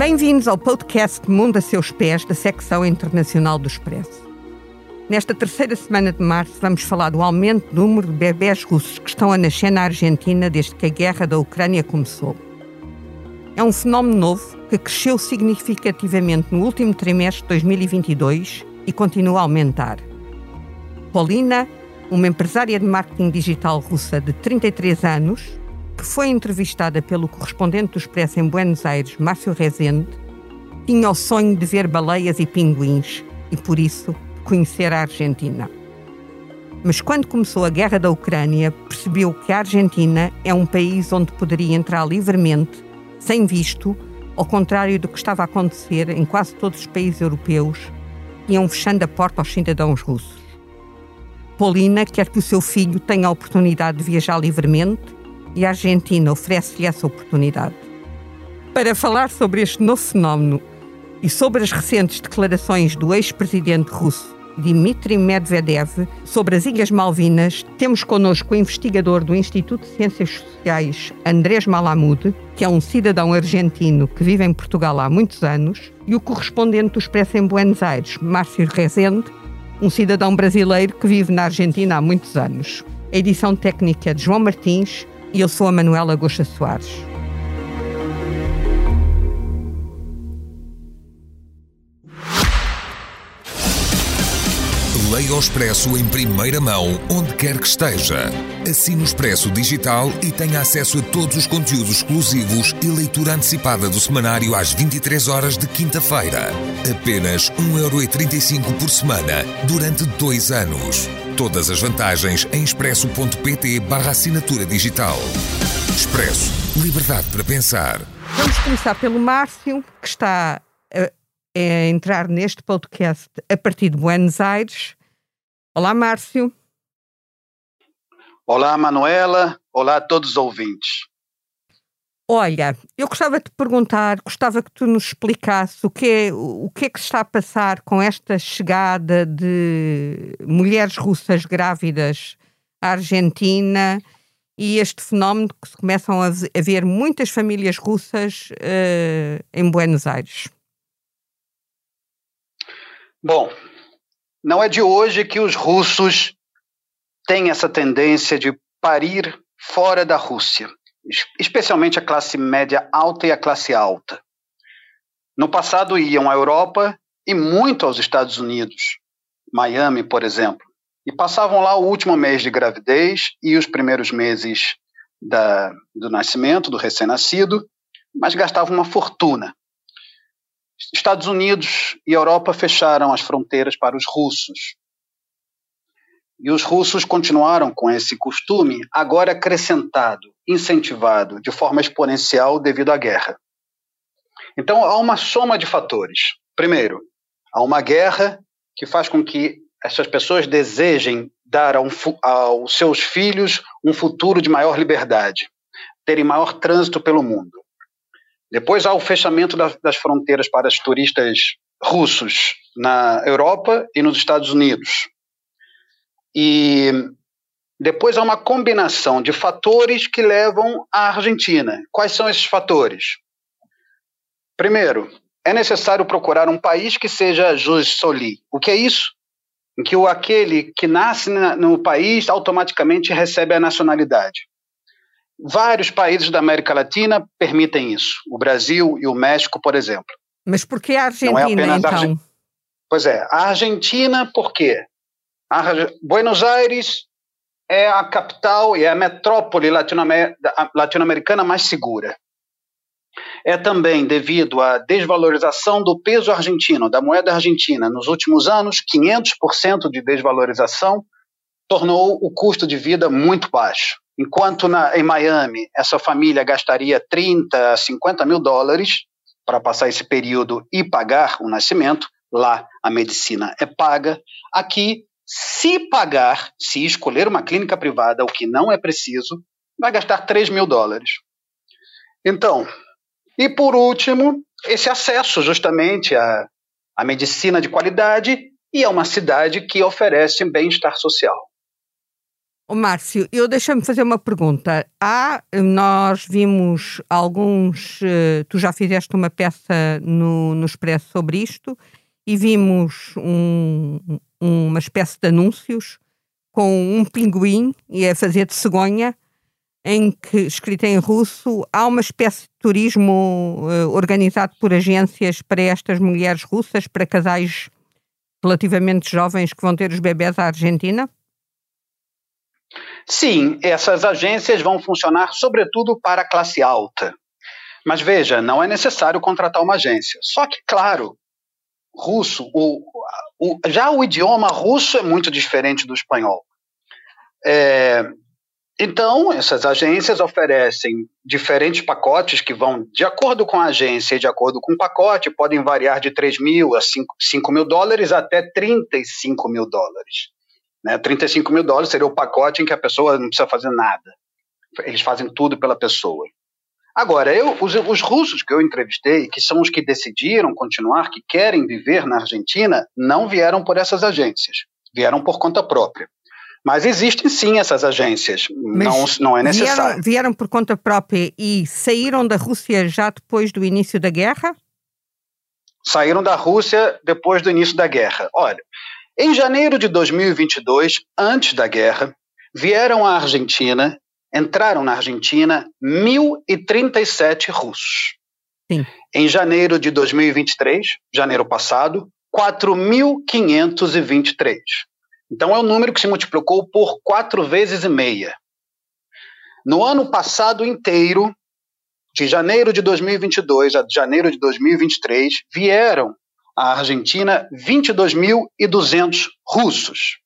Bem-vindos ao podcast Mundo a Seus Pés, da secção internacional do Expresso. Nesta terceira semana de março, vamos falar do aumento do número de bebés russos que estão a nascer na Argentina desde que a guerra da Ucrânia começou. É um fenómeno novo que cresceu significativamente no último trimestre de 2022 e continua a aumentar. Paulina, uma empresária de marketing digital russa de 33 anos, que foi entrevistada pelo correspondente do Expresso em Buenos Aires, Márcio Rezende, tinha o sonho de ver baleias e pinguins e, por isso, conhecer a Argentina. Mas quando começou a guerra da Ucrânia, percebeu que a Argentina é um país onde poderia entrar livremente, sem visto, ao contrário do que estava a acontecer em quase todos os países europeus, iam fechando a porta aos cidadãos russos. Paulina quer que o seu filho tenha a oportunidade de viajar livremente e a Argentina oferece-lhe essa oportunidade. Para falar sobre este novo fenómeno e sobre as recentes declarações do ex-presidente russo Dmitry Medvedev sobre as Ilhas Malvinas, temos connosco o investigador do Instituto de Ciências Sociais, Andrés Malamud, que é um cidadão argentino que vive em Portugal há muitos anos, e o correspondente do Expresso em Buenos Aires, Márcio Rezende, um cidadão brasileiro que vive na Argentina há muitos anos. A edição técnica é de João Martins e eu sou a Manuela Goxa Soares. Leia o Expresso em primeira mão, onde quer que esteja. Assine o Expresso Digital e tenha acesso a todos os conteúdos exclusivos e leitura antecipada do semanário às 23 horas de quinta-feira. Apenas 1,35€ por semana, durante dois anos. Todas as vantagens em expresso.pt barra assinatura digital. Expresso. Liberdade para pensar. Vamos começar pelo Márcio, que está a, a entrar neste podcast a partir de Buenos Aires. Olá, Márcio. Olá, Manuela. Olá a todos os ouvintes. Olha, eu gostava de perguntar, gostava que tu nos explicasse o que, é, o que é que se está a passar com esta chegada de mulheres russas grávidas à Argentina e este fenómeno que se começam a ver muitas famílias russas uh, em Buenos Aires. Bom, não é de hoje que os russos têm essa tendência de parir fora da Rússia, especialmente a classe média alta e a classe alta. No passado iam à Europa e muito aos Estados Unidos, Miami, por exemplo, e passavam lá o último mês de gravidez e os primeiros meses da, do nascimento, do recém-nascido, mas gastavam uma fortuna. Estados Unidos e Europa fecharam as fronteiras para os russos. E os russos continuaram com esse costume, agora acrescentado, incentivado de forma exponencial devido à guerra. Então há uma soma de fatores. Primeiro, há uma guerra que faz com que essas pessoas desejem dar aos seus filhos um futuro de maior liberdade, terem maior trânsito pelo mundo. Depois há o fechamento das fronteiras para os turistas russos na Europa e nos Estados Unidos. E depois há uma combinação de fatores que levam à Argentina. Quais são esses fatores? Primeiro, é necessário procurar um país que seja jus soli. O que é isso? Em que o aquele que nasce no país automaticamente recebe a nacionalidade. Vários países da América Latina permitem isso, o Brasil e o México, por exemplo. Mas por que a Argentina, é então? Pois é, a Argentina, por quê? A Buenos Aires é a capital e é a metrópole latino-americana mais segura. É também devido à desvalorização do peso argentino, da moeda argentina, nos últimos anos, 500% de desvalorização tornou o custo de vida muito baixo. Enquanto na, em Miami essa família gastaria 30 a 50 mil dólares para passar esse período e pagar o nascimento, lá a medicina é paga. Aqui, se pagar, se escolher uma clínica privada, o que não é preciso, vai gastar 3 mil dólares. Então, e por último, esse acesso justamente à, à medicina de qualidade e a uma cidade que oferece bem-estar social. Oh, Márcio, eu deixa-me fazer uma pergunta. Há, nós vimos alguns, uh, tu já fizeste uma peça no, no Expresso sobre isto e vimos um, uma espécie de anúncios com um pinguim e a fazer de cegonha, em que, escrito em russo, há uma espécie de turismo uh, organizado por agências para estas mulheres russas, para casais relativamente jovens que vão ter os bebés à Argentina? Sim, essas agências vão funcionar sobretudo para a classe alta. Mas veja, não é necessário contratar uma agência. Só que, claro, russo, o, o, já o idioma russo é muito diferente do espanhol. É, então, essas agências oferecem diferentes pacotes que vão, de acordo com a agência e de acordo com o pacote, podem variar de 3 mil a 5, 5 mil dólares até 35 mil dólares. Né? 35 mil dólares seria o pacote em que a pessoa não precisa fazer nada. Eles fazem tudo pela pessoa. Agora, eu, os, os, russos que eu entrevistei, que são os que decidiram continuar, que querem viver na Argentina, não vieram por essas agências, vieram por conta própria. Mas existem sim essas agências, não, não é necessário. Vieram, vieram por conta própria e saíram da Rússia já depois do início da guerra? Saíram da Rússia depois do início da guerra. Olha, em janeiro de 2022, antes da guerra, vieram à Argentina, entraram na Argentina 1.037 russos. Sim. Em janeiro de 2023, janeiro passado, 4.523. Então é um número que se multiplicou por quatro vezes e meia. No ano passado inteiro, de janeiro de 2022 a janeiro de 2023, vieram à Argentina 22.200 russos,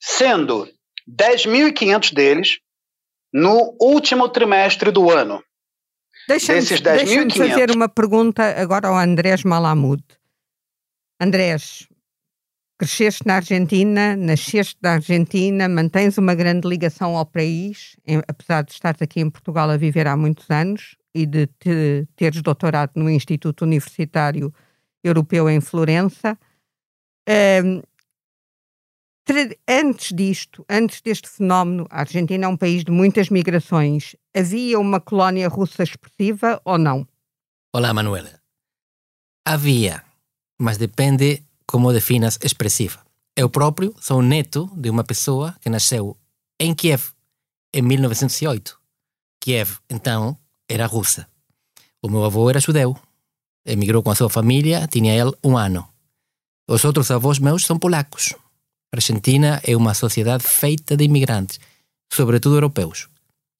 sendo 10.500 deles no último trimestre do ano. Deixa-me deixa fazer uma pergunta agora ao Andrés Malamud. Andrés, cresceste na Argentina, nasceste na Argentina, mantens uma grande ligação ao país, em, apesar de estares aqui em Portugal a viver há muitos anos e de te, teres doutorado no Instituto Universitário europeu em Florença. Um, antes disto, antes deste fenómeno, a Argentina é um país de muitas migrações. Havia uma colónia russa expressiva ou não? Olá, Manuela. Havia, mas depende como definas expressiva. Eu próprio sou neto de uma pessoa que nasceu em Kiev em 1908. Kiev, então, era russa. O meu avô era judeu emigrou com a súa familia, tiña el un ano. Os outros avós meus son polacos. A Argentina é unha sociedade feita de inmigrantes, sobretudo europeus.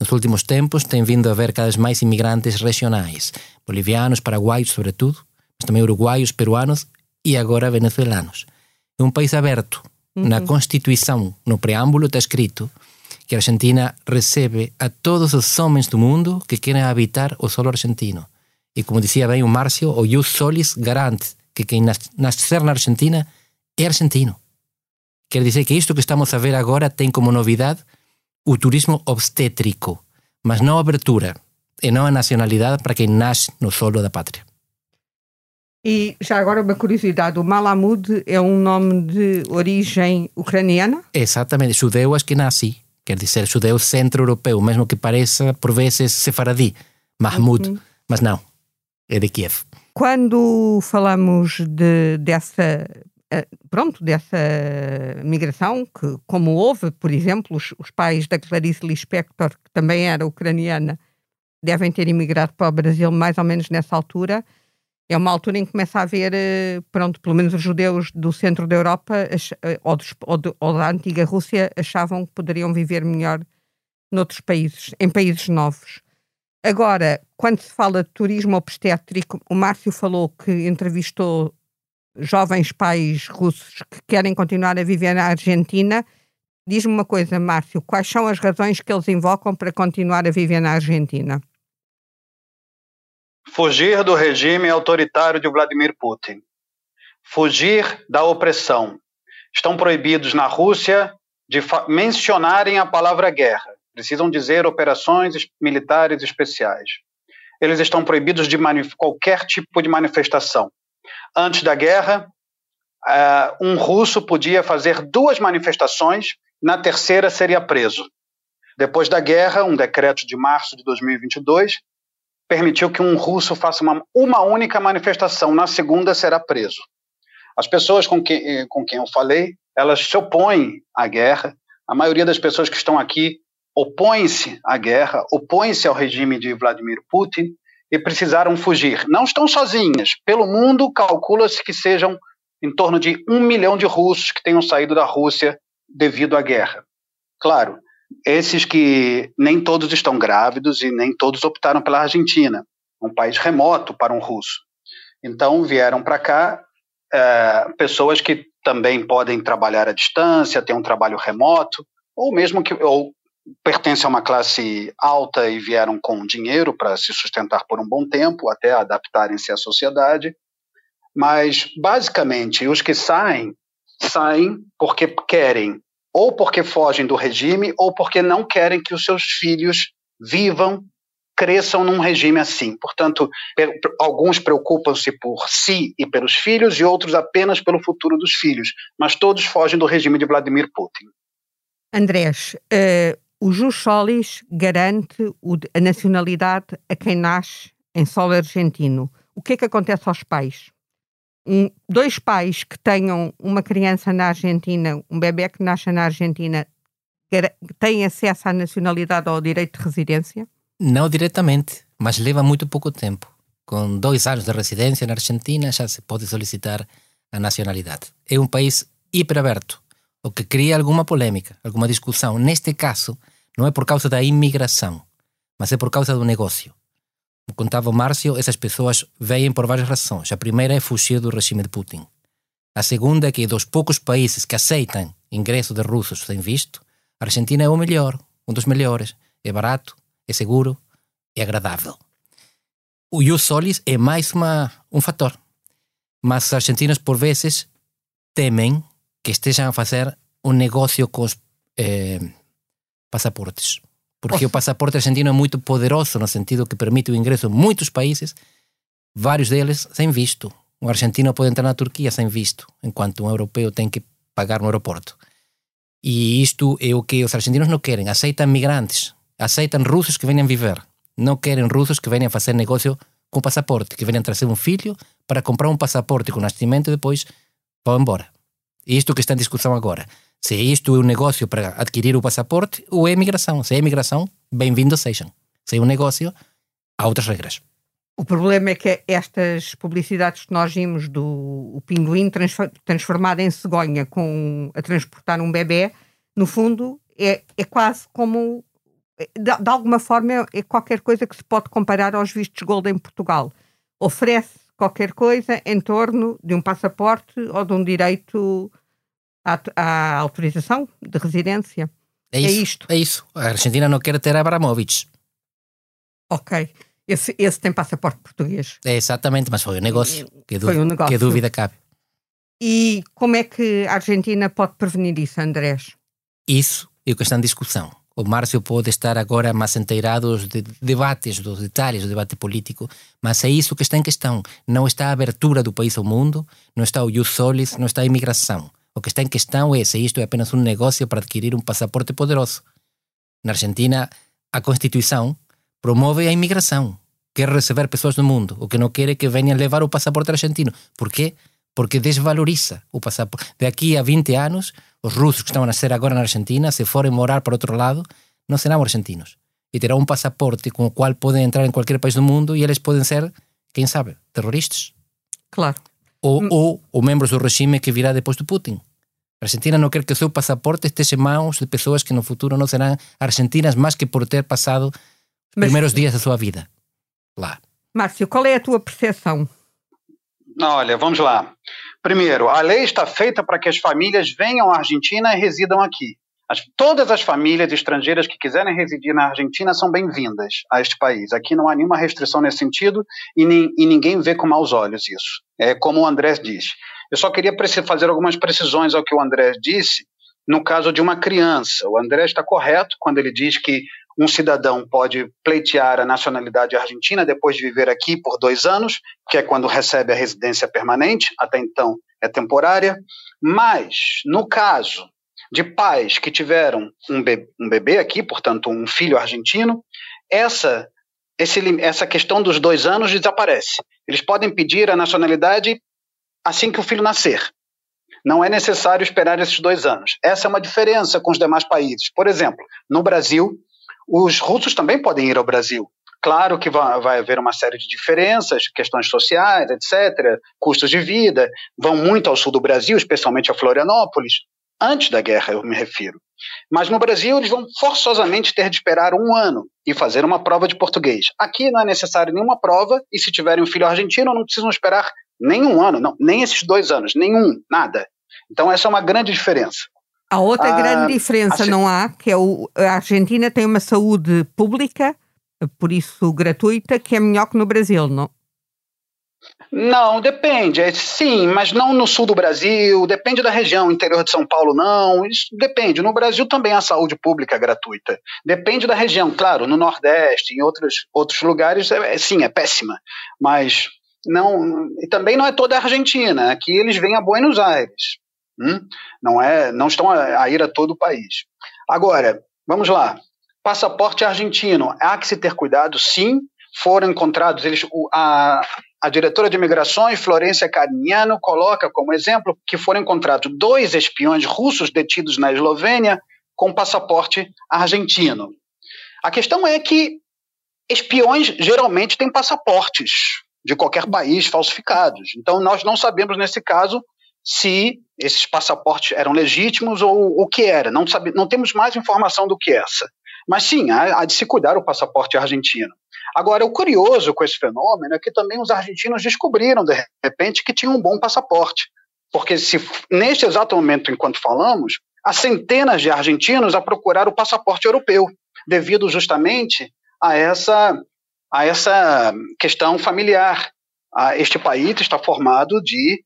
Nos últimos tempos ten vindo a haber cada vez máis inmigrantes regionais, bolivianos, paraguaios, sobretudo, mas tamén uruguaios, peruanos e agora venezuelanos. É un país aberto. Uh -huh. Na Constituição, no preámbulo, está escrito que a Argentina recebe a todos os homens do mundo que querem habitar o solo argentino. E como dizia bem o Márcio, o Jus Solis garante que quem nascer na Argentina é argentino. Quer dizer que isto que estamos a ver agora tem como novidade o turismo obstétrico, mas não a abertura e não a nacionalidade para quem nasce no solo da pátria. E já agora uma curiosidade, o Malamud é um nome de origem ucraniana? Exatamente, judeu nasci, quer dizer judeu centro-europeu, mesmo que pareça por vezes sefaradi, Mahmoud, uhum. mas não, é de Kiev. Quando falamos de, dessa pronto, dessa migração, que como houve, por exemplo, os, os pais da Clarice Lispector, que também era ucraniana, devem ter imigrado para o Brasil mais ou menos nessa altura, é uma altura em que começa a haver, eh, pronto, pelo menos os judeus do centro da Europa eh, ou, dos, ou, ou da antiga Rússia achavam que poderiam viver melhor noutros países, em países novos. Agora, quando se fala de turismo obstétrico, o Márcio falou que entrevistou jovens pais russos que querem continuar a viver na Argentina. Diz-me uma coisa, Márcio, quais são as razões que eles invocam para continuar a viver na Argentina? Fugir do regime autoritário de Vladimir Putin. Fugir da opressão. Estão proibidos na Rússia de mencionarem a palavra guerra precisam dizer operações militares especiais. Eles estão proibidos de qualquer tipo de manifestação. Antes da guerra, uh, um russo podia fazer duas manifestações na terceira seria preso. Depois da guerra, um decreto de março de 2022 permitiu que um russo faça uma, uma única manifestação, na segunda será preso. As pessoas com eh, com quem eu falei, elas se opõem à guerra. A maioria das pessoas que estão aqui opõem-se à guerra, opõem-se ao regime de Vladimir Putin e precisaram fugir. Não estão sozinhas. Pelo mundo, calcula-se que sejam em torno de um milhão de russos que tenham saído da Rússia devido à guerra. Claro, esses que nem todos estão grávidos e nem todos optaram pela Argentina, um país remoto para um russo. Então vieram para cá é, pessoas que também podem trabalhar à distância, ter um trabalho remoto, ou mesmo que ou pertencem a uma classe alta e vieram com dinheiro para se sustentar por um bom tempo, até adaptarem-se à sociedade. Mas, basicamente, os que saem, saem porque querem ou porque fogem do regime, ou porque não querem que os seus filhos vivam, cresçam num regime assim. Portanto, alguns preocupam-se por si e pelos filhos, e outros apenas pelo futuro dos filhos, mas todos fogem do regime de Vladimir Putin. Andrés, uh, o Jus Solis garante a nacionalidade a quem nasce em solo argentino. O que é que acontece aos pais? um, dois pais que tenham uma criança na Argentina, um bebê que nasce na Argentina, têm acesso à nacionalidade ou ao direito de residência? Não diretamente, mas leva muito pouco tempo. Com dois anos de residência na Argentina já se pode solicitar a nacionalidade. É um país hiperaberto, o que cria alguma polêmica, alguma discussão. Neste caso, não é por causa da imigração, mas é por causa do negócio contava o Márcio, essas pessoas vêm por várias razões. A primeira é fugir do regime de Putin. A segunda é que dos poucos países que aceitam ingresso de russos sem visto, a Argentina é o melhor, um dos melhores. É barato, é seguro, é agradável. O ius solis é mais uma, um fator. Mas os argentinos, por vezes, temem que estejam a fazer um negócio com os eh, passaportes porque o passaporte argentino é muito poderoso no sentido que permite o ingresso em muitos países, vários deles sem visto. Um argentino pode entrar na Turquia sem visto, enquanto um europeu tem que pagar no aeroporto. E isto é o que os argentinos não querem. Aceitam migrantes, aceitam russos que venham viver. Não querem russos que venham fazer negócio com passaporte, que venham trazer um filho para comprar um passaporte com nascimento e depois vão embora. Isto que está em discussão agora se isto é um negócio para adquirir o passaporte ou é migração. Se é migração, bem-vindo sejam. Se é um negócio, há outras regras. O problema é que estas publicidades que nós vimos do pinguim transformado em cegonha com, a transportar um bebê, no fundo, é, é quase como. De, de alguma forma, é, é qualquer coisa que se pode comparar aos vistos gold em Portugal. Oferece qualquer coisa em torno de um passaporte ou de um direito à, à autorização de residência. É, é, isso, é isto. É isso. A Argentina não quer ter Abramovich. Ok. Esse, esse tem passaporte português. É exatamente, mas foi um negócio. Que, foi um negócio. que dúvida cabe. E como é que a Argentina pode prevenir isso, Andrés? Isso é o que está em discussão. O Márcio pode estar agora mais inteirado de debates, dos detalhes do debate político, mas é isso que está em questão. Não está a abertura do país ao mundo, não está o jus solis, não está a imigração. O que está em questão é se isto é apenas um negócio para adquirir um passaporte poderoso. Na Argentina, a Constituição promove a imigração. Quer receber pessoas do mundo. O que não quer é que venham levar o passaporte argentino. Por quê? Porque desvaloriza o passaporte. De aqui a 20 anos, os russos que estão a nascer agora na Argentina, se forem morar para outro lado, não serão argentinos. E terão um passaporte com o qual podem entrar em qualquer país do mundo e eles podem ser, quem sabe, terroristas. Claro ou, ou, ou membros do regime que virá depois do Putin. A Argentina não quer que o seu passaporte esteja em mãos de pessoas que no futuro não serão argentinas mais que por ter passado os primeiros dias da sua vida lá. Márcio, qual é a tua percepção? Olha, vamos lá. Primeiro, a lei está feita para que as famílias venham à Argentina e residam aqui. As, todas as famílias estrangeiras que quiserem residir na Argentina são bem-vindas a este país. Aqui não há nenhuma restrição nesse sentido e, nem, e ninguém vê com maus olhos isso. É como o André diz. Eu só queria fazer algumas precisões ao que o André disse no caso de uma criança. O André está correto quando ele diz que um cidadão pode pleitear a nacionalidade argentina depois de viver aqui por dois anos, que é quando recebe a residência permanente, até então é temporária. Mas, no caso de pais que tiveram um bebê, um bebê aqui, portanto, um filho argentino, essa, esse, essa questão dos dois anos desaparece. Eles podem pedir a nacionalidade assim que o filho nascer. Não é necessário esperar esses dois anos. Essa é uma diferença com os demais países. Por exemplo, no Brasil, os russos também podem ir ao Brasil. Claro que vai, haver uma série de diferenças, questões sociais, etc., custos de vida, vão muito ao sul do Brasil, especialmente a Florianópolis, antes da guerra, eu me refiro. Mas no Brasil, eles vão forçosamente ter de esperar um ano e fazer uma prova de português. Aqui não é necessário nenhuma prova, e se tiverem um filho argentino, não precisam esperar nem um ano, não, nem esses dois anos, nenhum, nada. Então, essa é uma grande diferença. A outra ah, grande diferença assim, não há, que é o, a Argentina tem uma saúde pública, por isso gratuita, que é melhor que no Brasil, não? Não, depende. É, sim, mas não no sul do Brasil, depende da região, interior de São Paulo, não. Isso depende. No Brasil também há saúde pública gratuita. Depende da região, claro, no Nordeste, em outros, outros lugares, é, sim, é péssima. Mas não. E também não é toda a Argentina. Aqui eles vêm a Buenos Aires. Hum? Não, é, não estão a, a ir a todo o país. Agora, vamos lá. Passaporte argentino. Há que se ter cuidado, sim. Foram encontrados, eles, a, a diretora de imigrações, Florência Carignano, coloca como exemplo que foram encontrados dois espiões russos detidos na Eslovênia com passaporte argentino. A questão é que espiões geralmente têm passaportes de qualquer país falsificados. Então, nós não sabemos, nesse caso, se esses passaportes eram legítimos ou o que era. Não, sabe, não temos mais informação do que essa. Mas sim, há, há de se cuidar o passaporte argentino. Agora, o curioso com esse fenômeno é que também os argentinos descobriram, de repente, que tinham um bom passaporte. Porque se neste exato momento, enquanto falamos, há centenas de argentinos a procurar o passaporte europeu, devido justamente a essa, a essa questão familiar. Este país está formado de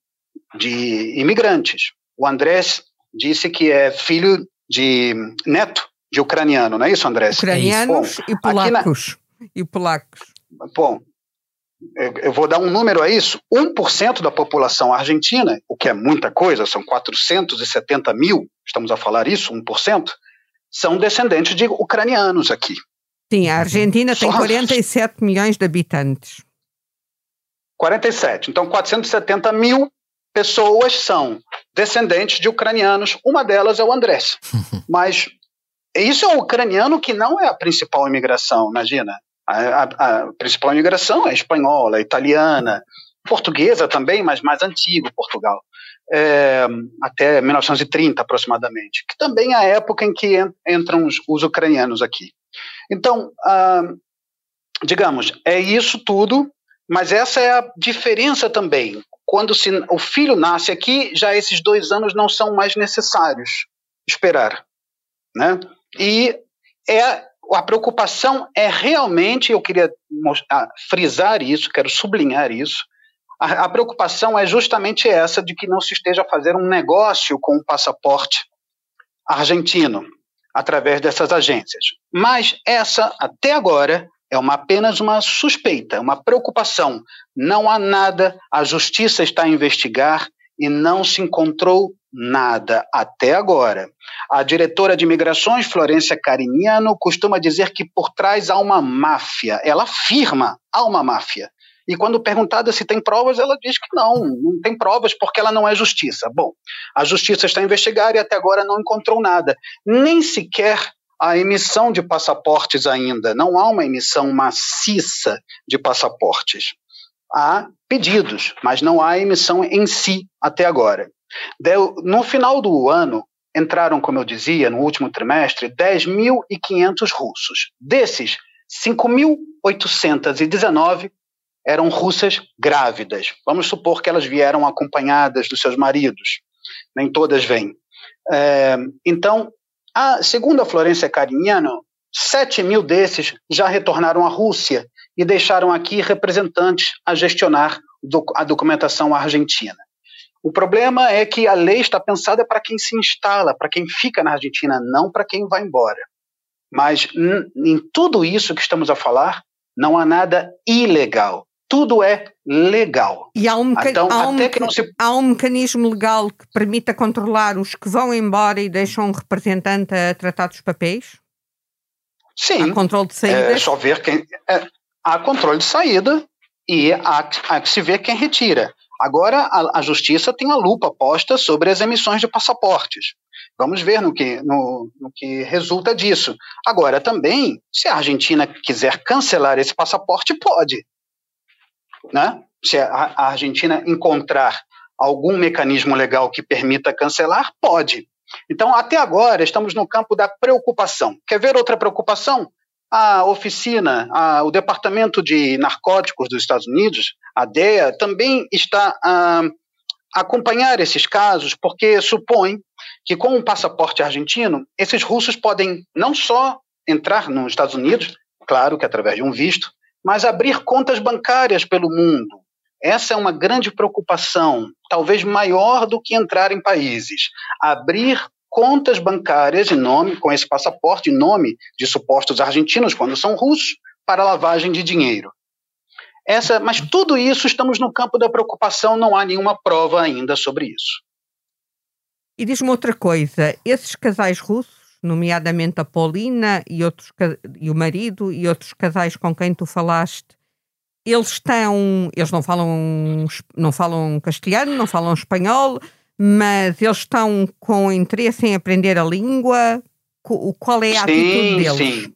de imigrantes. O Andrés disse que é filho de neto de ucraniano, não é isso, Andrés? Ucranianos bom, e polacos. Na... E polacos. Bom, eu vou dar um número a isso: 1% da população argentina, o que é muita coisa, são 470 mil, estamos a falar isso, 1%, são descendentes de ucranianos aqui. Sim, a Argentina tem 47 milhões de habitantes. 47. Então, 470 mil pessoas são descendentes de ucranianos, uma delas é o Andrés. Mas isso é o ucraniano que não é a principal imigração, imagina. A, a, a principal imigração é espanhola, italiana, portuguesa também, mas mais antigo Portugal, é, até 1930 aproximadamente, que também é a época em que entram os, os ucranianos aqui. Então, ah, digamos, é isso tudo, mas essa é a diferença também quando se, o filho nasce aqui, já esses dois anos não são mais necessários esperar. Né? E é, a preocupação é realmente, eu queria frisar isso, quero sublinhar isso, a, a, preocupação é justamente essa de que não se esteja a fazer um negócio com o passaporte argentino através dessas agências. Mas essa, até agora, é uma, apenas uma suspeita, uma preocupação. Não há nada, a justiça está a investigar e não se encontrou nada até agora. A diretora de imigrações, Florência Cariniano, costuma dizer que por trás há uma máfia. Ela afirma há uma máfia. E quando perguntada se tem provas, ela diz que não, não tem provas porque ela não é justiça. Bom, a justiça está a investigar e até agora não encontrou nada. Nem sequer a emissão de passaportes ainda. Não há uma emissão maciça de passaportes. Há pedidos, mas não há emissão em si até agora. No final do ano, entraram, como eu dizia, no último trimestre, 10.500 russos. Desses, 5.819 eram russas grávidas. Vamos supor que elas vieram acompanhadas dos seus maridos. Nem todas vêm. É, então, a, segundo a Florência Carignano, 7 mil desses já retornaram à Rússia e deixaram aqui representantes a gestionar a documentação argentina. O problema é que a lei está pensada para quem se instala, para quem fica na Argentina, não para quem vai embora. Mas em tudo isso que estamos a falar, não há nada ilegal. Tudo é legal. E há um, então, há, um se... há um mecanismo legal que permita controlar os que vão embora e deixam um representante a tratar dos papéis? Sim. Há controle de saída? É só ver quem. É, há controle de saída e há, há que se ver quem retira. Agora, a, a, justiça tem a lupa posta sobre as emissões de passaportes. Vamos ver no que, no, no que resulta disso. Agora, também, se a Argentina quiser cancelar esse passaporte, pode. Né? Se a, Argentina encontrar algum mecanismo legal que permita cancelar, pode. Então, até agora, estamos no campo da preocupação. Quer ver outra preocupação? A oficina, a, o Departamento de Narcóticos dos Estados Unidos, a DEA, também está a, acompanhar esses casos, porque supõe que, com o passaporte argentino, esses russos podem não só entrar nos Estados Unidos, claro que através de um visto, mas abrir contas bancárias pelo mundo. Essa é uma grande preocupação, talvez maior do que entrar em países. Abrir contas bancárias em nome, com esse passaporte em nome de supostos argentinos, quando são russos, para lavagem de dinheiro. Essa, mas tudo isso estamos no campo da preocupação, não há nenhuma prova ainda sobre isso. E diz-me outra coisa: esses casais russos, nomeadamente a Paulina e, outros, e o marido e outros casais com quem tu falaste, eles estão, eles não falam, não falam castelhano, não falam espanhol, mas eles estão com interesse em aprender a língua? Qual é a sim, atitude deles? Sim.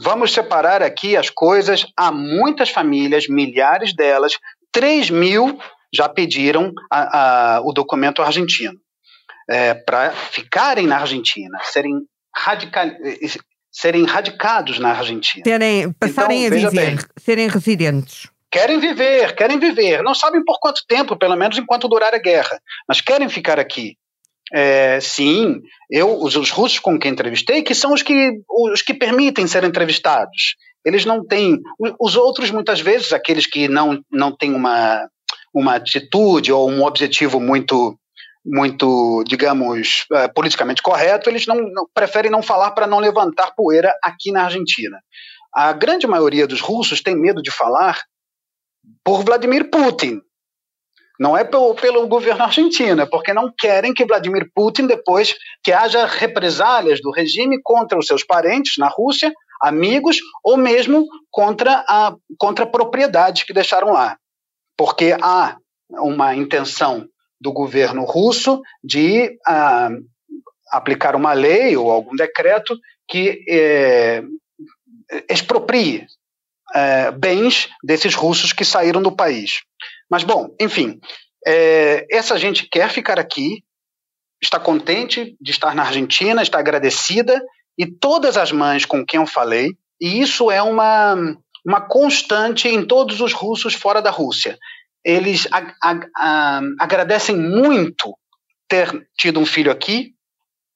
Vamos separar aqui as coisas. Há muitas famílias, milhares delas, 3 mil já pediram a, a, o documento argentino é, para ficarem na Argentina, serem, radical, serem radicados na Argentina. Terem, passarem então, a viver, bem, serem residentes. Querem viver, querem viver. Não sabem por quanto tempo, pelo menos enquanto durar a guerra, mas querem ficar aqui. É, sim, eu, os, os, russos com quem entrevistei, que são os que, os que permitem ser entrevistados. Eles não têm. Os outros, muitas vezes, aqueles que não, não têm uma, uma atitude ou um objetivo muito, muito digamos, uh, politicamente correto, eles não, não preferem não falar para não levantar poeira aqui na Argentina. A grande maioria dos russos tem medo de falar por Vladimir Putin. Não é pelo, pelo governo argentino, é porque não querem que Vladimir Putin, depois que haja represálias do regime contra os seus parentes na Rússia, amigos, ou mesmo contra a contra propriedades que deixaram lá. Porque há uma intenção do governo russo de ah, aplicar uma lei ou algum decreto que eh, exproprie é, bens desses russos que saíram do país. Mas, bom, enfim, é, essa gente quer ficar aqui, está contente de estar na Argentina, está agradecida, e todas as mães com quem eu falei, e isso é uma, uma constante em todos os russos fora da Rússia. Eles agradecem muito ter tido um filho aqui,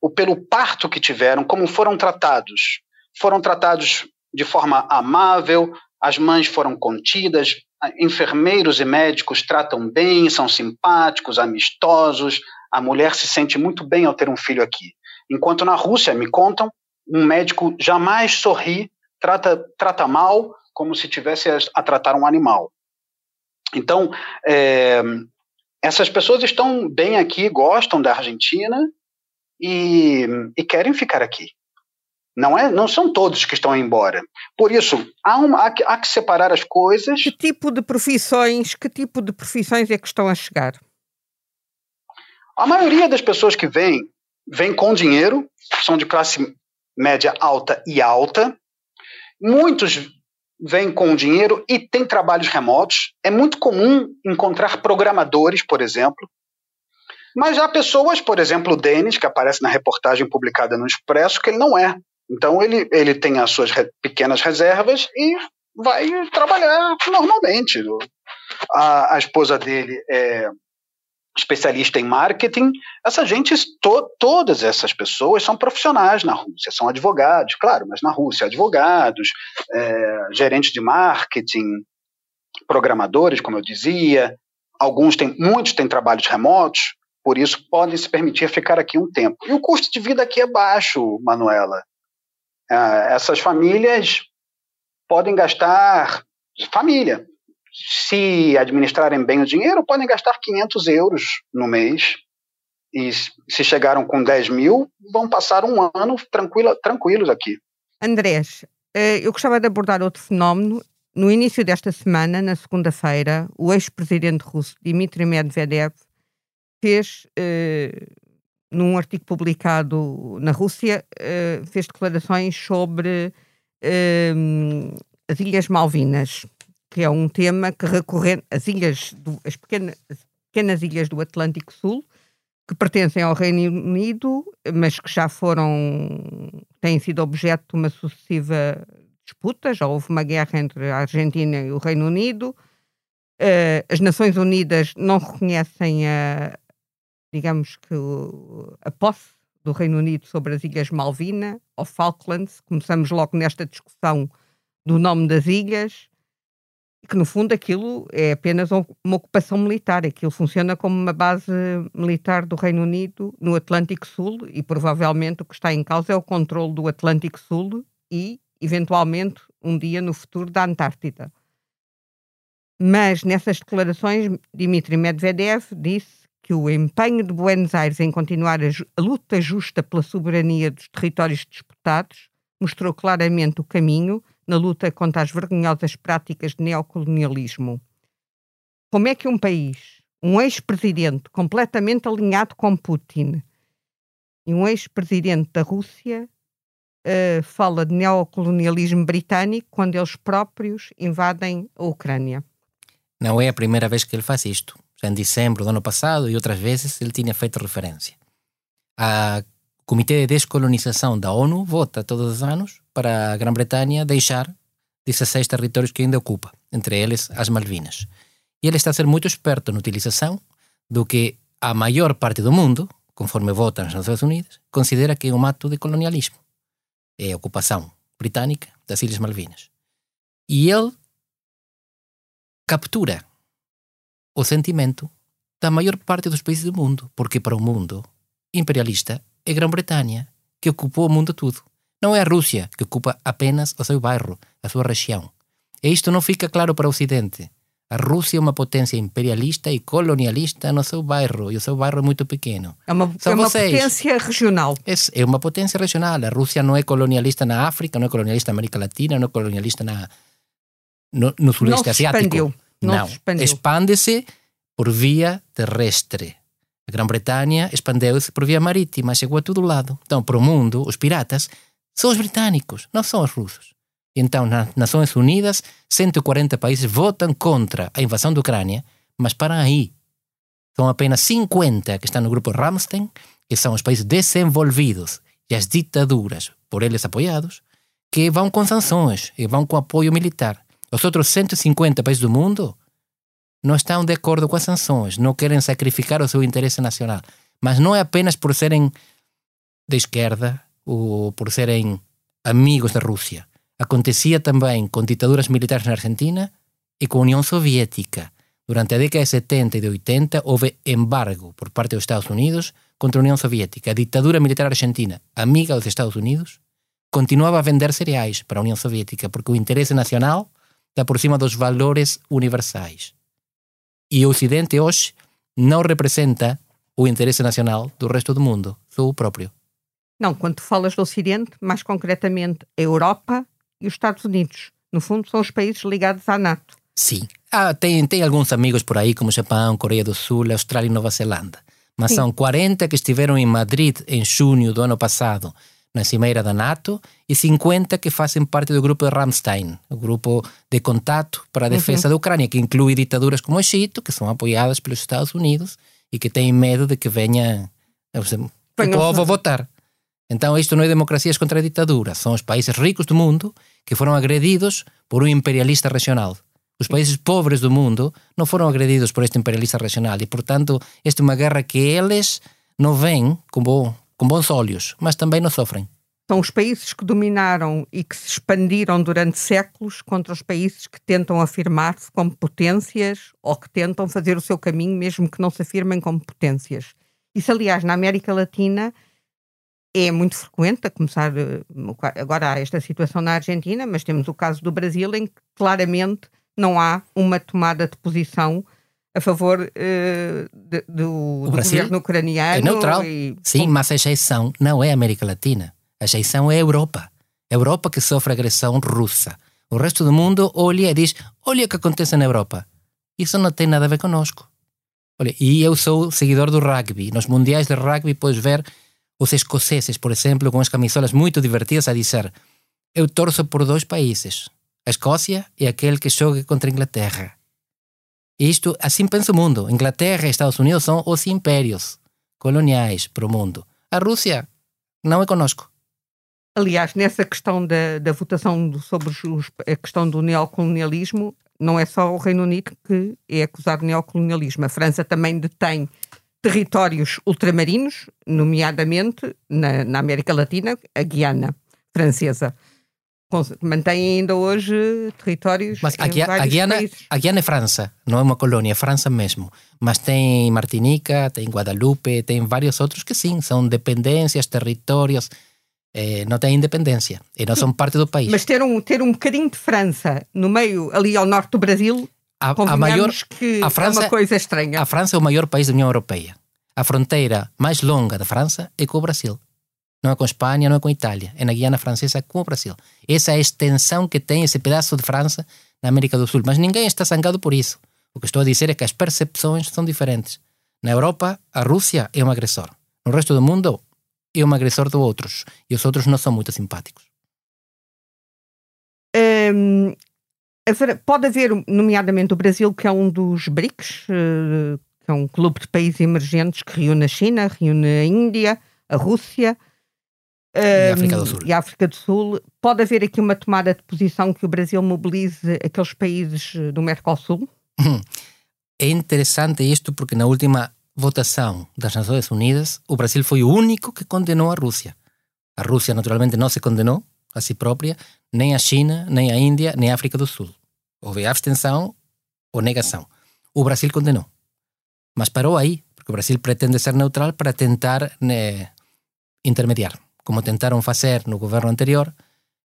ou pelo parto que tiveram, como foram tratados. Foram tratados de forma amável, as mães foram contidas, enfermeiros e médicos tratam bem, são simpáticos, amistosos, a mulher se sente muito bem ao ter um filho aqui. Enquanto na Rússia, me contam, um médico jamais sorri, trata, trata mal, como se tivesse a, a tratar um animal. Então, é, essas pessoas estão bem aqui, gostam da Argentina e, e querem ficar aqui. Não, é, não são todos que estão embora. Por isso, há, uma, há, que, há que separar as coisas. Que tipo de profissões, que tipo de profissões é que estão a chegar? A maioria das pessoas que vêm, vem com dinheiro, são de classe média alta e alta. Muitos vêm com dinheiro e têm trabalhos remotos. É muito comum encontrar programadores, por exemplo. Mas há pessoas, por exemplo, o Denis, que aparece na reportagem publicada no Expresso, que ele não é. Então ele, ele tem as suas re pequenas reservas e vai trabalhar normalmente. A, a esposa dele é especialista em marketing. Essa gente, to, todas essas pessoas são profissionais na Rússia, são advogados, claro, mas na Rússia, advogados, é, gerentes de marketing, programadores, como eu dizia. Alguns têm, muitos têm trabalhos remotos, por isso podem se permitir ficar aqui um tempo. E o custo de vida aqui é baixo, Manuela. Ah, essas famílias podem gastar, família, se administrarem bem o dinheiro, podem gastar 500 euros no mês. E se chegaram com 10 mil, vão passar um ano tranquilo, tranquilos aqui. Andrés, eh, eu gostava de abordar outro fenómeno. No início desta semana, na segunda-feira, o ex-presidente russo Dmitry Medvedev fez, eh, num artigo publicado na Rússia, eh, fez declarações sobre as Ilhas Malvinas que é um tema que recorrente, as ilhas, do, as, pequenas, as pequenas ilhas do Atlântico Sul, que pertencem ao Reino Unido, mas que já foram, têm sido objeto de uma sucessiva disputa, já houve uma guerra entre a Argentina e o Reino Unido, uh, as Nações Unidas não reconhecem a, digamos que a posse do Reino Unido sobre as Ilhas Malvina ou Falklands, começamos logo nesta discussão do nome das ilhas, que no fundo aquilo é apenas uma ocupação militar, aquilo funciona como uma base militar do Reino Unido no Atlântico Sul e provavelmente o que está em causa é o controle do Atlântico Sul e, eventualmente, um dia no futuro da Antártida. Mas nessas declarações, Dmitry Medvedev disse que o empenho de Buenos Aires em continuar a, a luta justa pela soberania dos territórios disputados mostrou claramente o caminho na luta contra as vergonhosas práticas de neocolonialismo. Como é que um país, um ex-presidente completamente alinhado com Putin e um ex-presidente da Rússia uh, fala de neocolonialismo britânico quando eles próprios invadem a Ucrânia? Não é a primeira vez que ele faz isto. Já em dezembro do ano passado e outras vezes ele tinha feito referência. O Comitê de Descolonização da ONU vota todos os anos para a Grã-Bretanha deixar 16 territórios que ainda ocupa, entre eles as Malvinas. E ele está a ser muito esperto na utilização do que a maior parte do mundo, conforme vota nas Nações Unidas, considera que é um ato de colonialismo. É a ocupação britânica das Ilhas Malvinas. E ele captura o sentimento da maior parte dos países do mundo, porque para o mundo imperialista é Grã-Bretanha, que ocupou o mundo todo. Não é a Rússia, que ocupa apenas o seu bairro, a sua região. E isto não fica claro para o Ocidente. A Rússia é uma potência imperialista e colonialista no seu bairro, e o seu bairro é muito pequeno. É uma, é uma potência regional. É, é uma potência regional. A Rússia não é colonialista na África, não é colonialista na América Latina, não é colonialista na, no, no Sudeste Asiático. Expandiu. Não, não. expande-se por via terrestre. A Grã-Bretanha expandeu-se por via marítima, chegou a todo lado. Então, para o mundo, os piratas são os britânicos, não são os russos. Então, nas Nações Unidas, 140 países votam contra a invasão da Ucrânia, mas para aí. São apenas 50 que estão no grupo Ramstein, que são os países desenvolvidos e as ditaduras, por eles apoiados, que vão com sanções e vão com apoio militar. Os outros 150 países do mundo não estão de acordo com as sanções, não querem sacrificar o seu interesse nacional. Mas não é apenas por serem de esquerda ou por serem amigos da Rússia. Acontecia também com ditaduras militares na Argentina e com a União Soviética. Durante a década de 70 e de 80 houve embargo por parte dos Estados Unidos contra a União Soviética. A ditadura militar argentina, amiga dos Estados Unidos, continuava a vender cereais para a União Soviética porque o interesse nacional está por cima dos valores universais. E o Ocidente hoje não representa o interesse nacional do resto do mundo, só o próprio. Não, quando falas do Ocidente, mais concretamente a Europa e os Estados Unidos. No fundo, são os países ligados à NATO. Sim. Ah, tem, tem alguns amigos por aí, como Japão, Coreia do Sul, Austrália e Nova Zelândia. Mas Sim. são 40 que estiveram em Madrid em junho do ano passado na cimeira da NATO e 50 que fazem parte do grupo de Ramstein, o grupo de contato para a defesa uhum. da Ucrânia, que inclui ditaduras como o Egito, que são apoiadas pelos Estados Unidos e que têm medo de que venha o povo a votar. Então, isto não é democracias contra a ditadura, são os países ricos do mundo que foram agredidos por um imperialista regional. Os países pobres do mundo não foram agredidos por este imperialista regional e, portanto, esta é uma guerra que eles não veem como com bons olhos, mas também não sofrem. São os países que dominaram e que se expandiram durante séculos contra os países que tentam afirmar-se como potências ou que tentam fazer o seu caminho, mesmo que não se afirmem como potências. Isso, aliás, na América Latina é muito frequente, a começar eh, agora há esta situação na Argentina, mas temos o caso do Brasil, em que claramente não há uma tomada de posição a favor uh, de, do, do governo ucraniano. É neutral. E... Sim, mas a exceção não é a América Latina. A exceção é a Europa. A Europa que sofre agressão russa. O resto do mundo olha e diz: olha o que acontece na Europa. Isso não tem nada a ver conosco. Olha, e eu sou seguidor do rugby. Nos mundiais de rugby podes ver os escoceses, por exemplo, com as camisolas muito divertidas a dizer: eu torço por dois países, a Escócia e aquele que joga contra a Inglaterra. E isto, assim pensa o mundo. Inglaterra e Estados Unidos são os impérios coloniais para o mundo. A Rússia não é conosco. Aliás, nessa questão da, da votação sobre os, a questão do neocolonialismo, não é só o Reino Unido que é acusado de neocolonialismo. A França também detém territórios ultramarinos, nomeadamente na, na América Latina, a Guiana francesa. Mantém ainda hoje territórios Mas a, Guia, a, Guiana, países. a Guiana é França, não é uma colônia, é França mesmo. Mas tem Martinica, tem Guadalupe, tem vários outros que sim, são dependências, territórios é, não têm independência e não são parte do país. Mas ter um, ter um bocadinho de França no meio, ali ao norte do Brasil, a, a maior, que a França, é uma coisa estranha. A França é o maior país da União Europeia. A fronteira mais longa da França é com o Brasil. Não é com a Espanha, não é com a Itália. É na Guiana Francesa com o Brasil. Essa é a extensão que tem esse pedaço de França na América do Sul. Mas ninguém está zangado por isso. O que estou a dizer é que as percepções são diferentes. Na Europa, a Rússia é um agressor. No resto do mundo, é um agressor de outros. E os outros não são muito simpáticos. Um, pode haver, nomeadamente o Brasil, que é um dos BRICS, eh, que é um clube de países emergentes que reúne a China, reúne a Índia, a Rússia. E a África do Sul. E a África do Sul. Pode haver aqui uma tomada de posição que o Brasil mobilize aqueles países do Mercosul? É interessante isto porque na última votação das Nações Unidas, o Brasil foi o único que condenou a Rússia. A Rússia, naturalmente, não se condenou a si própria, nem a China, nem a Índia, nem a África do Sul. Houve abstenção ou negação. O Brasil condenou. Mas parou aí, porque o Brasil pretende ser neutral para tentar né, intermediar, como tentaram fazer no governo anterior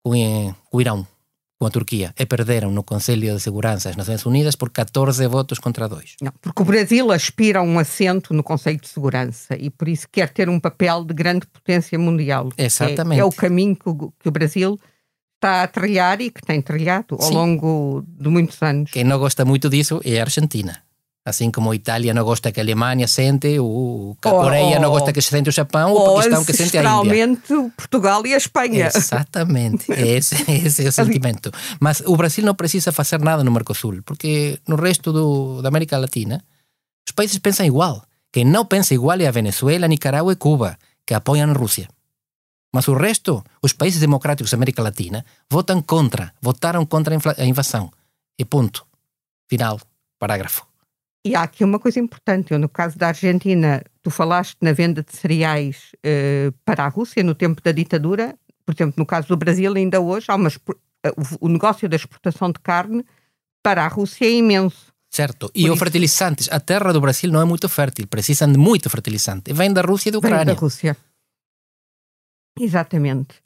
com, o Irão com a Turquia e perderam no Conselho de Segurança das Nações Unidas por 14 votos contra 2. Não, porque o Brasil aspira a um assento no Conselho de Segurança e por isso quer ter um papel de grande potência mundial. Exatamente. É, é o caminho que o, que o, Brasil está a trilhar e que tem trilhado ao Sim. longo de muitos anos. Quem não gosta muito disso é a Argentina. Assim como a Itália não gosta que a Alemanha sente, o, a Coreia não gosta que se sente o Japão, o Paquistão que sente a Índia. Portugal e a Espanha. Exatamente, esse, esse é o sentimento. Mas o Brasil não precisa fazer nada no Mercosul, porque no resto do, da América Latina os países pensam igual. Quem não pensa igual é a Venezuela, Nicarágua e Cuba, que apoiam a Rússia. Mas o resto, os países democráticos da América Latina, votam contra, votaram contra a invasão. E ponto. Final. Parágrafo. E há aqui uma coisa importante. Eu, no caso da Argentina, tu falaste na venda de cereais uh, para a Rússia no tempo da ditadura. Por exemplo, no caso do Brasil, ainda hoje, há uma, uh, o negócio da exportação de carne para a Rússia é imenso. Certo. E os fertilizantes. A terra do Brasil não é muito fértil. Precisam de muito fertilizante. Vem da Rússia e da Ucrânia. Vem da Rússia. Exatamente.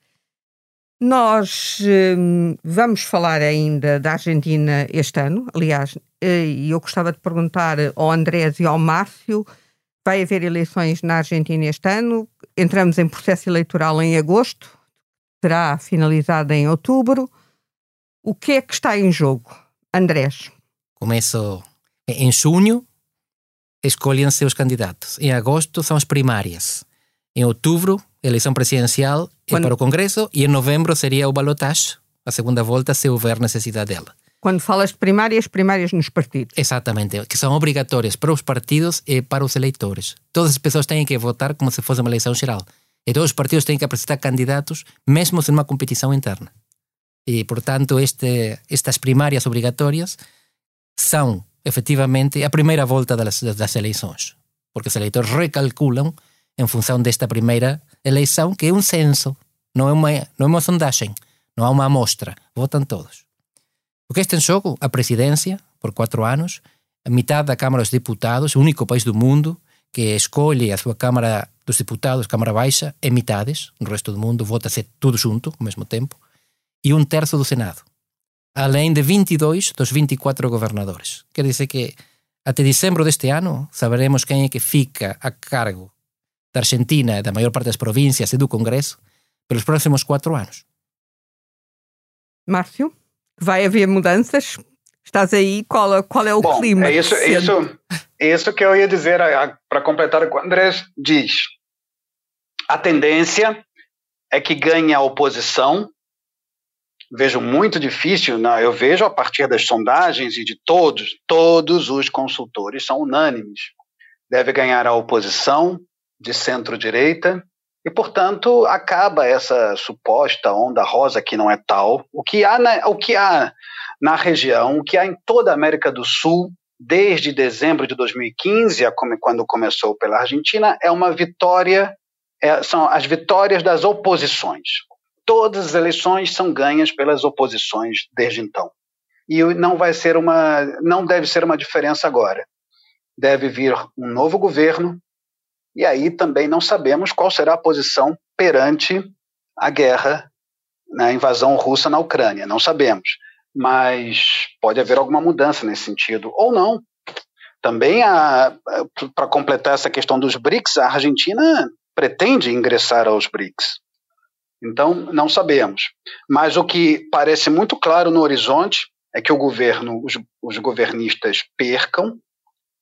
Nós hum, vamos falar ainda da Argentina este ano, aliás, eh, e eu gostava de perguntar ao Andrés e ao Márcio: vai haver eleições na Argentina este ano? Entramos em processo eleitoral em agosto, será finalizado em outubro. O que é que está em jogo, Andrés? Começo em junho, escolhem-se os candidatos. Em agosto são as primárias. Em outubro, eleição presidencial Quando... para o Congresso e em novembro seria o balotage, a segunda volta, se houver necessidade dela. Quando falas de primárias, primárias nos partidos. Exatamente, que são obrigatórias para os partidos e para os eleitores. Todas as pessoas têm que votar como se fosse uma eleição geral. E todos os partidos têm que apresentar candidatos, mesmo sem uma competição interna. E, portanto, este, estas primárias obrigatórias são, efetivamente, a primeira volta das, das eleições. Porque os eleitores recalculam em função desta primeira eleição, que é um censo, não é uma, não é uma sondagem, não há uma amostra. Votam todos. O que está em jogo? A presidência, por quatro anos, a metade da Câmara dos Deputados, o único país do mundo que escolhe a sua Câmara dos Deputados, Câmara Baixa, em metades. No resto do mundo vota-se tudo junto, ao mesmo tempo. E um terço do Senado. além de 22 dos 24 governadores. Quer dizer que até dezembro deste ano saberemos quem é que fica a cargo da Argentina e da maior parte das províncias e do Congresso pelos próximos quatro anos. Márcio, vai haver mudanças? Estás aí? Qual, qual é o Bom, clima? É isso, isso, isso que eu ia dizer para completar o que o André diz. A tendência é que ganhe a oposição. Vejo muito difícil, não, eu vejo a partir das sondagens e de todos, todos os consultores são unânimes. Deve ganhar a oposição de centro-direita e, portanto, acaba essa suposta onda rosa que não é tal. O que há na, o que há na região, o que há em toda a América do Sul, desde dezembro de 2015, quando começou pela Argentina, é uma vitória, é, são as vitórias das oposições. Todas as eleições são ganhas pelas oposições desde então. E não vai ser uma, não deve ser uma diferença agora. Deve vir um novo governo e aí também não sabemos qual será a posição perante a guerra, né, a invasão russa na Ucrânia. Não sabemos. Mas pode haver alguma mudança nesse sentido. Ou não. Também, para completar essa questão dos BRICS, a Argentina pretende ingressar aos BRICS. Então, não sabemos. Mas o que parece muito claro no horizonte é que o governo, os, os governistas percam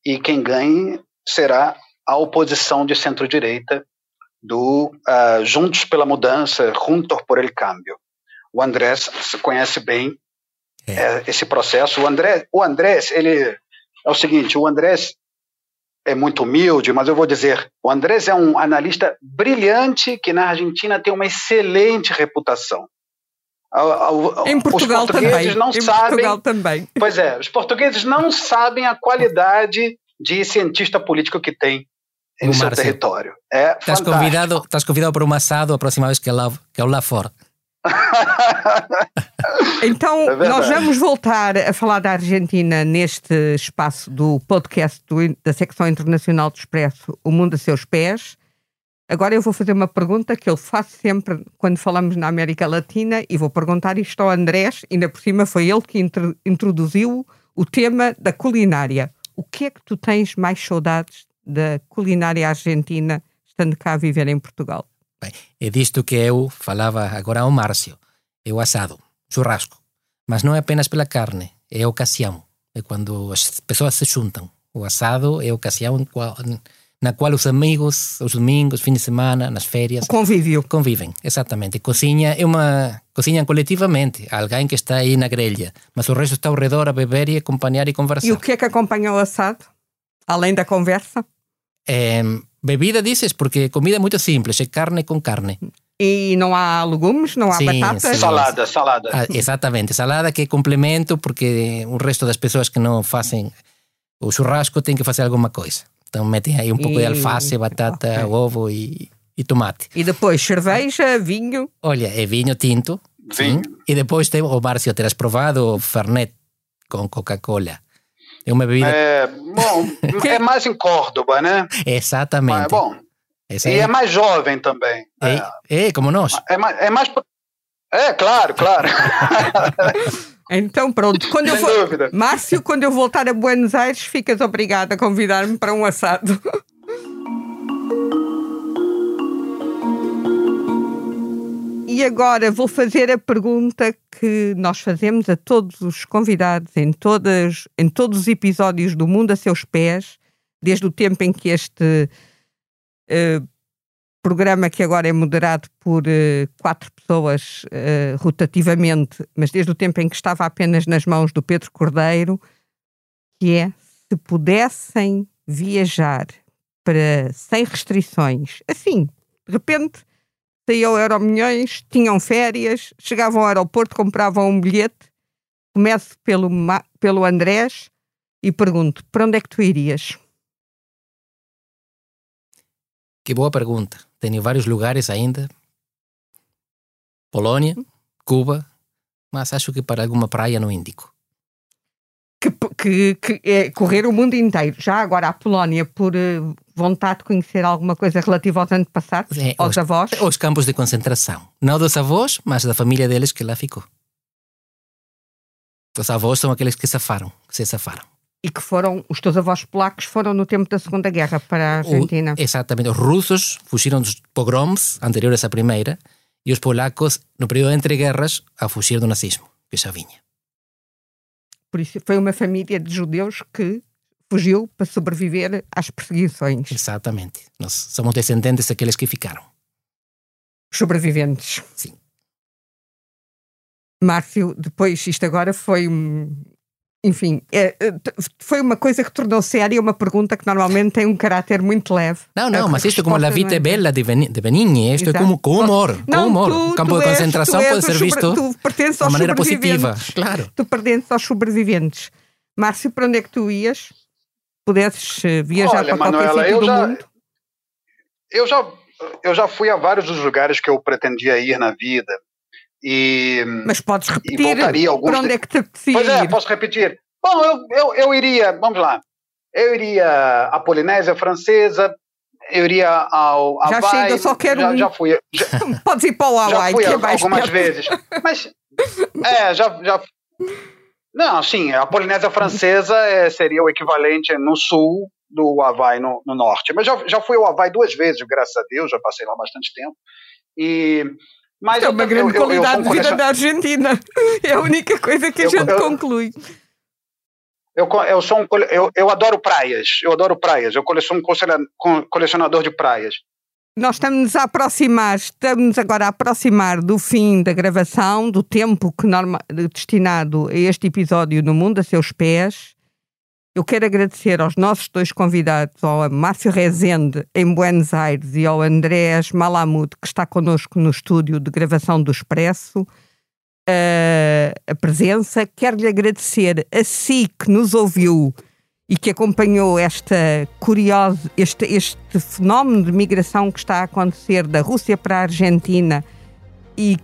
e quem ganhe será a oposição de centro-direita do uh, Juntos pela Mudança, Juntos por el Cambio. O Andrés conhece bem é. É, esse processo. O André, o Andrés, ele é o seguinte, o Andrés é muito humilde, mas eu vou dizer, o Andrés é um analista brilhante que na Argentina tem uma excelente reputação. Em Portugal também. Não em sabem, Portugal também. Pois é, os portugueses não sabem a qualidade de cientista político que tem em seu território. É estás convidado, estás convidado para um assado a próxima vez que é lá, que é lá fora. então, é nós vamos voltar a falar da Argentina neste espaço do podcast do, da secção internacional do Expresso, O Mundo a Seus Pés. Agora eu vou fazer uma pergunta que eu faço sempre quando falamos na América Latina e vou perguntar isto ao Andrés, ainda por cima foi ele que introduziu o tema da culinária. O que é que tu tens mais saudades da culinária argentina estando cá a viver em Portugal? Bem, é disto que eu falava agora ao Márcio. É o assado, churrasco. Mas não é apenas pela carne, é a ocasião. É quando as pessoas se juntam. O assado é a ocasião na qual os amigos, os domingos, fim de semana, nas férias... O convívio. Convivem, exatamente. Cozinha é uma... Cozinham coletivamente. Alguém que está aí na grelha. Mas o resto está ao redor a beber e acompanhar e conversar. E o que é que acompanha o assado? Além da conversa? É, bebida, dices? Porque comida é muito simples, é carne com carne. E não há legumes, não há sim, batatas? Sim. Salada, salada. Ah, exatamente, salada que é complemento porque o resto das pessoas que não fazem o churrasco tem que fazer alguma coisa. Então metem aí um pouco e... de alface, batata, okay. ovo e, e, tomate. E depois cerveja, vinho? Olha, é vinho tinto. Vinho. Sim. E depois tem o Márcio, terás provado o Fernet com Coca-Cola. É uma bebida. É, bom, é mais em Córdoba, né? Exatamente. Mas, bom. Essa e é... é mais jovem também. É, é como nós. É mais, é mais. É, claro, claro. Então, pronto. Quando Sem eu dúvida. Márcio, quando eu voltar a Buenos Aires, ficas obrigado a convidar-me para um assado. E agora vou fazer a pergunta que nós fazemos a todos os convidados em, todas, em todos os episódios do Mundo a Seus Pés, desde o tempo em que este uh, programa, que agora é moderado por uh, quatro pessoas uh, rotativamente, mas desde o tempo em que estava apenas nas mãos do Pedro Cordeiro, que é se pudessem viajar para sem restrições, assim, de repente saíam Euro Milhões, tinham férias, chegavam ao aeroporto, compravam um bilhete. Começo pelo, pelo Andrés e pergunto: para onde é que tu irias? Que boa pergunta. Tenho vários lugares ainda. Polónia, Cuba, mas acho que para alguma praia no Índico. Que, que, que é correr o mundo inteiro. Já agora a Polónia, por eh, vontade de conhecer alguma coisa relativa aos antepassados, é, aos, aos avós? Os campos de concentração. Não dos avós, mas da família deles que lá ficou. Os avós são aqueles que safaram, que se safaram. E que foram, os teus avós polacos foram no tempo da Segunda Guerra para a Argentina. O, exatamente. Os russos fugiram dos pogroms anteriores à primeira e os polacos, no período entre guerras, a fugir do nazismo, que já vinha. Por isso foi uma família de judeus que fugiu para sobreviver às perseguições. Exatamente. Nós somos descendentes daqueles que ficaram. Sobreviventes. Sim. Márcio, depois isto agora foi enfim, é, foi uma coisa que tornou séria uma pergunta que normalmente tem um caráter muito leve. Não, não, mas isto é como a vida é bela de, Benigni, isto Exato. é como com humor, não, com humor. Tu, o campo de concentração pode ser visto de maneira positiva, claro. Tu pertences aos sobreviventes. Márcio, para onde é que tu ias? Pudesses eh, viajar Olha, para Manuela, qualquer sítio do já, mundo? Eu já, eu já fui a vários dos lugares que eu pretendia ir na vida. E, Mas podes repetir para onde é que te apetecia Pois é, posso repetir. Bom, eu, eu, eu iria, vamos lá, eu iria à Polinésia Francesa, eu iria ao Hawaii. Já chega, só quero já, já fui. Já, Podes ir para o Hawaii, já fui que é algumas perto. vezes. Mas, é, já, já... Não, sim, a Polinésia Francesa é, seria o equivalente no sul do Havaí no, no, norte. Mas já, já fui ao Havaí duas vezes, graças a Deus, já passei lá bastante tempo. E mas é uma grande eu, qualidade eu, eu de vida da Argentina. É a única coisa que a gente conclui. Eu, eu, sou um, eu, eu adoro praias. Eu adoro praias. Eu sou um colecionador de praias. Nós estamos a aproximar, estamos agora a aproximar do fim da gravação, do tempo que norma, destinado a este episódio no Mundo a Seus Pés. Eu quero agradecer aos nossos dois convidados, ao Márcio Rezende, em Buenos Aires, e ao Andrés Malamud, que está connosco no estúdio de gravação do Expresso, a presença. Quero-lhe agradecer a si que nos ouviu e que acompanhou esta curiosa, este, este fenómeno de migração que está a acontecer da Rússia para a Argentina e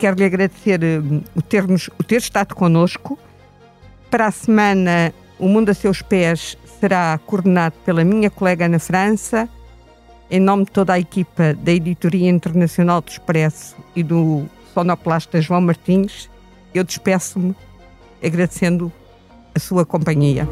quero-lhe agradecer hum, o, termos, o ter estado connosco. Para a semana o Mundo a Seus Pés será coordenado pela minha colega na França, em nome de toda a equipa da Editoria Internacional do Expresso e do sonoplasta João Martins. Eu despeço-me agradecendo a sua companhia.